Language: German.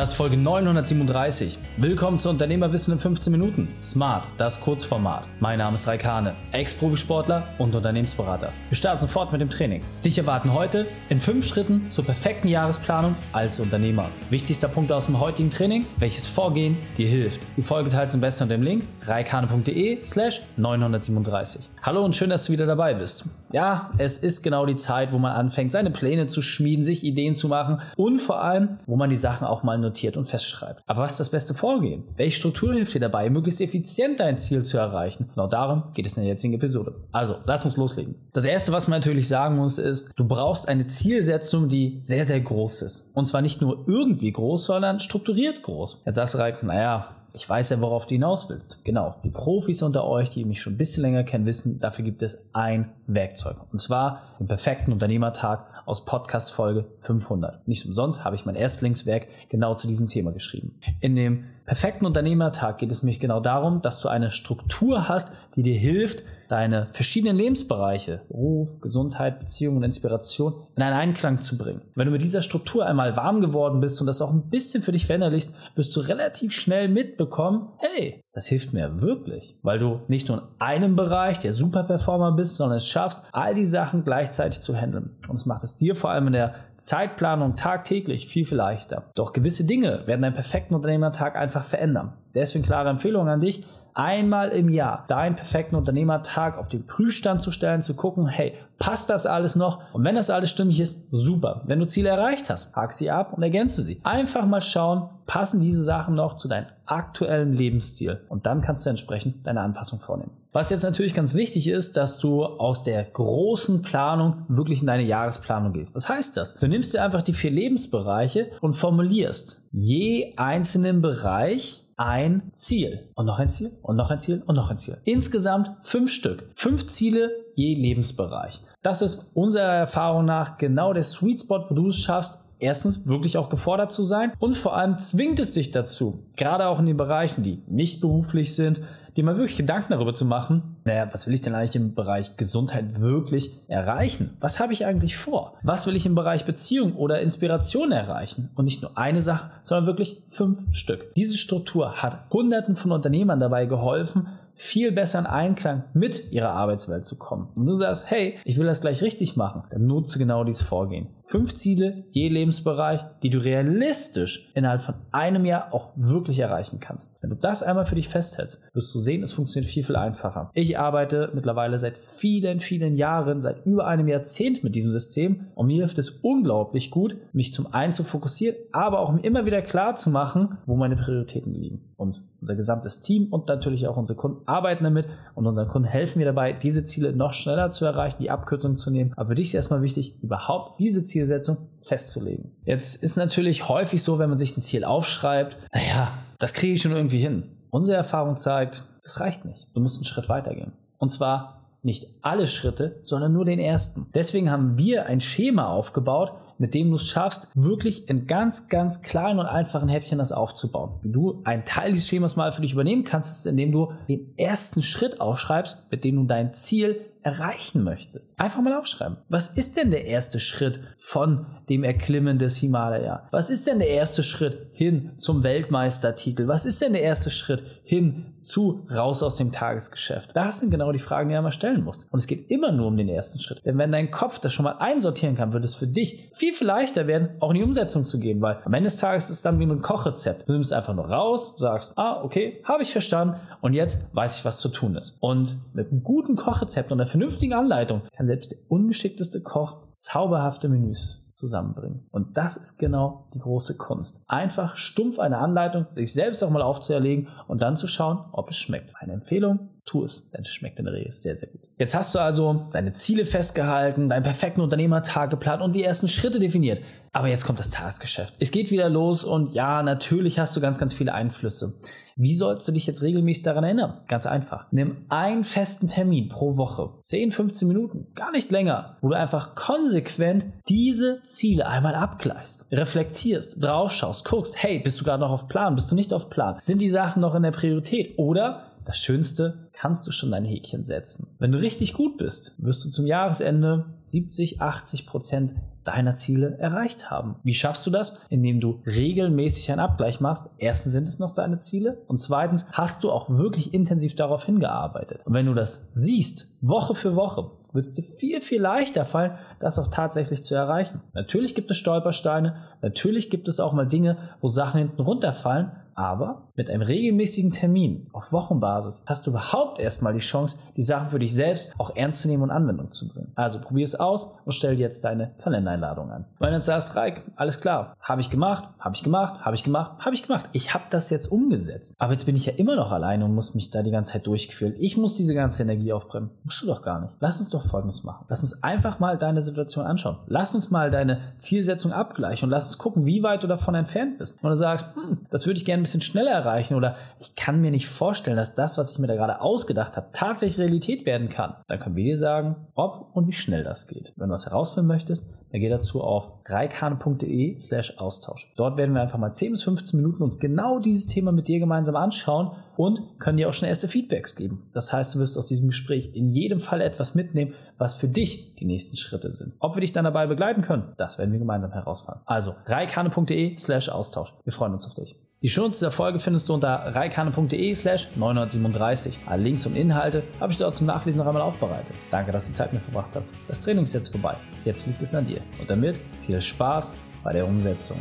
Das ist Folge 937. Willkommen zu Unternehmerwissen in 15 Minuten. Smart, das Kurzformat. Mein Name ist Raikane, Ex-Profisportler und Unternehmensberater. Wir starten sofort mit dem Training. Dich erwarten heute in fünf Schritten zur perfekten Jahresplanung als Unternehmer. Wichtigster Punkt aus dem heutigen Training, welches Vorgehen dir hilft. Die Folge teilst am besten unter dem Link raikane.de slash 937. Hallo und schön, dass du wieder dabei bist. Ja, es ist genau die Zeit, wo man anfängt, seine Pläne zu schmieden, sich Ideen zu machen und vor allem, wo man die Sachen auch mal notiert und festschreibt. Aber was ist das beste Vorgehen? Welche Struktur hilft dir dabei, möglichst effizient dein Ziel zu erreichen? Genau darum geht es in der jetzigen Episode. Also, lass uns loslegen. Das erste, was man natürlich sagen muss, ist, du brauchst eine Zielsetzung, die sehr, sehr groß ist. Und zwar nicht nur irgendwie groß, sondern strukturiert groß. Jetzt sagst du halt, naja, ich weiß ja, worauf du hinaus willst. Genau. Die Profis unter euch, die mich schon ein bisschen länger kennen, wissen, dafür gibt es ein Werkzeug. Und zwar den perfekten Unternehmertag aus Podcast Folge 500. Nicht umsonst habe ich mein Erstlingswerk genau zu diesem Thema geschrieben. In dem perfekten Unternehmertag geht es mich genau darum, dass du eine Struktur hast, die dir hilft, deine verschiedenen Lebensbereiche, Beruf, Gesundheit, Beziehung und Inspiration in einen Einklang zu bringen. Wenn du mit dieser Struktur einmal warm geworden bist und das auch ein bisschen für dich verinnerlichst, wirst du relativ schnell mitbekommen, hey, das hilft mir wirklich, weil du nicht nur in einem Bereich der Superperformer bist, sondern es schaffst, all die Sachen gleichzeitig zu handeln. Und es macht es dir vor allem in der Zeitplanung tagtäglich viel, viel leichter. Doch gewisse Dinge werden deinen perfekten Unternehmertag einfach verändern. Deswegen klare Empfehlung an dich, einmal im Jahr deinen perfekten Unternehmertag auf den Prüfstand zu stellen, zu gucken, hey, passt das alles noch? Und wenn das alles stimmig ist, super. Wenn du Ziele erreicht hast, hak sie ab und ergänze sie. Einfach mal schauen, passen diese Sachen noch zu deinem aktuellen Lebensstil? Und dann kannst du entsprechend deine Anpassung vornehmen. Was jetzt natürlich ganz wichtig ist, dass du aus der großen Planung wirklich in deine Jahresplanung gehst. Was heißt das? Du nimmst dir einfach die vier Lebensbereiche und formulierst je einzelnen Bereich ein Ziel und noch ein Ziel und noch ein Ziel und noch ein Ziel. Insgesamt fünf Stück. Fünf Ziele je Lebensbereich. Das ist unserer Erfahrung nach genau der Sweet Spot, wo du es schaffst, erstens wirklich auch gefordert zu sein und vor allem zwingt es dich dazu, gerade auch in den Bereichen, die nicht beruflich sind, dir mal wirklich Gedanken darüber zu machen, naja, was will ich denn eigentlich im Bereich Gesundheit wirklich erreichen? Was habe ich eigentlich vor? Was will ich im Bereich Beziehung oder Inspiration erreichen? Und nicht nur eine Sache, sondern wirklich fünf Stück. Diese Struktur hat Hunderten von Unternehmern dabei geholfen, viel besser in Einklang mit ihrer Arbeitswelt zu kommen. Und du sagst, hey, ich will das gleich richtig machen, dann nutze genau dieses Vorgehen. Fünf Ziele je Lebensbereich, die du realistisch innerhalb von einem Jahr auch wirklich erreichen kannst. Wenn du das einmal für dich festhältst, wirst du sehen, es funktioniert viel, viel einfacher. Ich arbeite mittlerweile seit vielen, vielen Jahren, seit über einem Jahrzehnt mit diesem System und mir hilft es unglaublich gut, mich zum einen zu fokussieren, aber auch immer wieder klar zu machen, wo meine Prioritäten liegen. Und unser gesamtes Team und natürlich auch unsere Kunden arbeiten damit und unseren Kunden helfen wir dabei, diese Ziele noch schneller zu erreichen, die Abkürzung zu nehmen. Aber für dich ist erstmal wichtig, überhaupt diese Zielsetzung festzulegen. Jetzt ist natürlich häufig so, wenn man sich ein Ziel aufschreibt, naja, das kriege ich schon irgendwie hin. Unsere Erfahrung zeigt, das reicht nicht. Du musst einen Schritt weitergehen. Und zwar nicht alle Schritte, sondern nur den ersten. Deswegen haben wir ein Schema aufgebaut, mit dem du es schaffst, wirklich in ganz, ganz kleinen und einfachen Häppchen das aufzubauen. Wie du einen Teil dieses Schemas mal für dich übernehmen kannst, ist, indem du den ersten Schritt aufschreibst, mit dem du dein Ziel erreichen möchtest. Einfach mal aufschreiben. Was ist denn der erste Schritt von dem Erklimmen des Himalaya? Was ist denn der erste Schritt hin zum Weltmeistertitel? Was ist denn der erste Schritt hin zu raus aus dem Tagesgeschäft? Das sind genau die Fragen, die du mal stellen musst. Und es geht immer nur um den ersten Schritt. Denn wenn dein Kopf das schon mal einsortieren kann, wird es für dich viel, viel leichter werden, auch in die Umsetzung zu gehen. Weil am Ende des Tages ist es dann wie ein Kochrezept. Du nimmst einfach nur raus, sagst, ah, okay, habe ich verstanden und jetzt weiß ich, was zu tun ist. Und mit einem guten Kochrezept und einer vernünftigen Anleitung kann selbst der ungeschickteste Koch zauberhafte Menüs zusammenbringen. Und das ist genau die große Kunst. Einfach stumpf eine Anleitung, sich selbst auch mal aufzuerlegen und dann zu schauen, ob es schmeckt. Eine Empfehlung, tu es, denn schmeckt in der Regel sehr, sehr gut. Jetzt hast du also deine Ziele festgehalten, deinen perfekten Unternehmertag geplant und die ersten Schritte definiert. Aber jetzt kommt das Tagesgeschäft. Es geht wieder los und ja, natürlich hast du ganz, ganz viele Einflüsse. Wie sollst du dich jetzt regelmäßig daran erinnern? Ganz einfach. Nimm einen festen Termin pro Woche. 10, 15 Minuten, gar nicht länger, wo du einfach konsequent diese Ziele einmal abgleichst, reflektierst, draufschaust, guckst, hey, bist du gerade noch auf Plan, bist du nicht auf Plan? Sind die Sachen noch in der Priorität? Oder das Schönste, kannst du schon dein Häkchen setzen. Wenn du richtig gut bist, wirst du zum Jahresende 70, 80 Prozent deiner Ziele erreicht haben. Wie schaffst du das? Indem du regelmäßig einen Abgleich machst. Erstens sind es noch deine Ziele und zweitens hast du auch wirklich intensiv darauf hingearbeitet. Und wenn du das siehst, Woche für Woche, wird es dir viel, viel leichter fallen, das auch tatsächlich zu erreichen. Natürlich gibt es Stolpersteine, natürlich gibt es auch mal Dinge, wo Sachen hinten runterfallen, aber mit einem regelmäßigen Termin auf Wochenbasis hast du überhaupt erstmal die Chance, die Sachen für dich selbst auch ernst zu nehmen und Anwendung zu bringen. Also probier es aus und stell jetzt deine Kalendereinladung an. Wenn jetzt sagst, Reik, alles klar, habe ich gemacht, habe ich gemacht, habe ich gemacht, habe ich gemacht. Ich habe das jetzt umgesetzt. Aber jetzt bin ich ja immer noch alleine und muss mich da die ganze Zeit durchquälen. Ich muss diese ganze Energie aufbrennen. Musst du doch gar nicht. Lass uns doch Folgendes machen. Lass uns einfach mal deine Situation anschauen. Lass uns mal deine Zielsetzung abgleichen und lass uns gucken, wie weit du davon entfernt bist. Und du sagst, hm, das würde ich gerne ein bisschen schneller erreichen oder ich kann mir nicht vorstellen, dass das, was ich mir da gerade ausgedacht habe, tatsächlich Realität werden kann, dann können wir dir sagen, ob und wie schnell das geht. Wenn du was herausfinden möchtest, dann geh dazu auf reikane.de slash Austausch. Dort werden wir einfach mal 10 bis 15 Minuten uns genau dieses Thema mit dir gemeinsam anschauen und können dir auch schon erste Feedbacks geben. Das heißt, du wirst aus diesem Gespräch in jedem Fall etwas mitnehmen, was für dich die nächsten Schritte sind. Ob wir dich dann dabei begleiten können, das werden wir gemeinsam herausfinden. Also reikane.de slash Austausch. Wir freuen uns auf dich. Die Shownotes dieser Folge findest du unter reikane.de slash 937. Alle Links und Inhalte habe ich dort zum Nachlesen noch einmal aufbereitet. Danke, dass du Zeit mit verbracht hast. Das Training ist jetzt vorbei. Jetzt liegt es an dir. Und damit viel Spaß bei der Umsetzung.